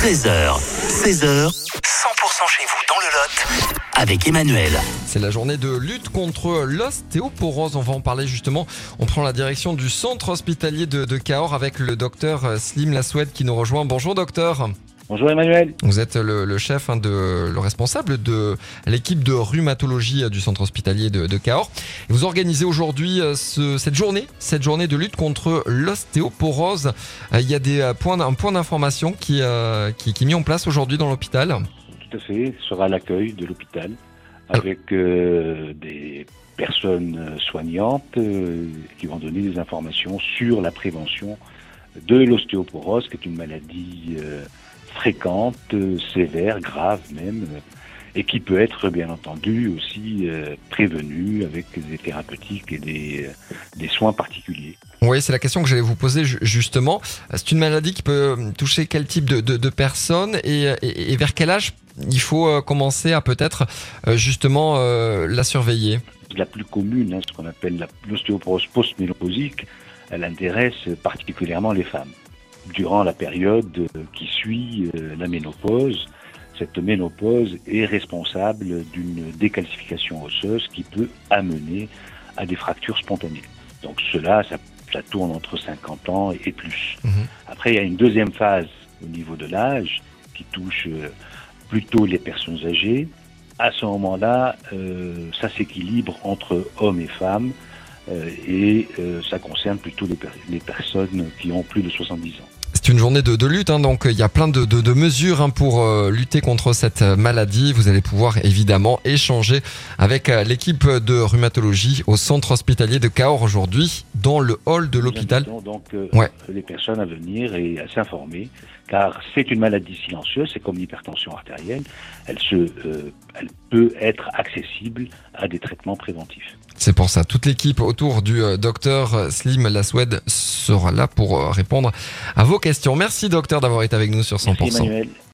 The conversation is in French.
13h, 16h, 100% chez vous dans le Lot avec Emmanuel. C'est la journée de lutte contre l'ostéoporose. On va en parler justement. On prend la direction du centre hospitalier de, Cahors avec le docteur Slim Lassoued qui nous rejoint. Bonjour docteur. Bonjour Emmanuel. Vous êtes le, le chef, hein, de, le responsable de l'équipe de rhumatologie euh, du centre hospitalier de, de Cahors. Et vous organisez aujourd'hui euh, ce- cette journée, cette journée de lutte contre l'ostéoporose. Euh, Il y a des points, un point d'information qui, euh, qui, qui est mis en place aujourd'hui dans l'hôpital. Tout à fait. Ce sera l'accueil de l'hôpital avec euh, des personnes soignantes euh, qui vont donner des informations sur la prévention de l'ostéoporose, qui est une maladie euh, fréquente, euh, sévère, grave même, euh, et qui peut être bien entendu aussi euh, prévenue avec des thérapeutiques et des, des soins particuliers. Oui, c'est la question que j'allais vous poser ju- justement. C'est une maladie qui peut toucher quel type de, de, de personnes et, et- et vers quel âge il faut commencer à peut-être justement la surveiller? La plus commune, hein, ce qu'on appelle l'ostéoporose post-ménopausique, elle intéresse particulièrement les femmes. Durant la période qui suit euh, la ménopause, cette ménopause est responsable d'une décalcification osseuse qui peut amener à des fractures spontanées. Donc cela, ça, ça tourne entre 50 ans et plus. Mhm. Après, il y a une deuxième phase au niveau de l'âge qui touche euh, plutôt les personnes âgées, à ce moment-là, euh, ça s'équilibre entre hommes et femmes et euh, ça concerne plutôt les, per- les personnes qui ont plus de 70 ans. C'est une journée de, de lutte, hein, donc euh, il y a plein de, de- de mesures hein, pour euh, lutter contre cette euh, maladie. Vous allez pouvoir évidemment échanger avec euh, l'équipe de rhumatologie au centre hospitalier de Cahors aujourd'hui dans le hall de l'hôpital. Donc euh, Ouais. les personnes à venir et à s'informer, car c'est une maladie silencieuse, c'est comme l'hypertension artérielle, elle, se, euh, elle peut être accessible à des traitements préventifs. C'est pour ça. Toute l'équipe autour du euh, docteur Slim Lassoued sera là pour euh, répondre à vos questions. Merci docteur d'avoir été avec nous sur 100%. Merci Emmanuel.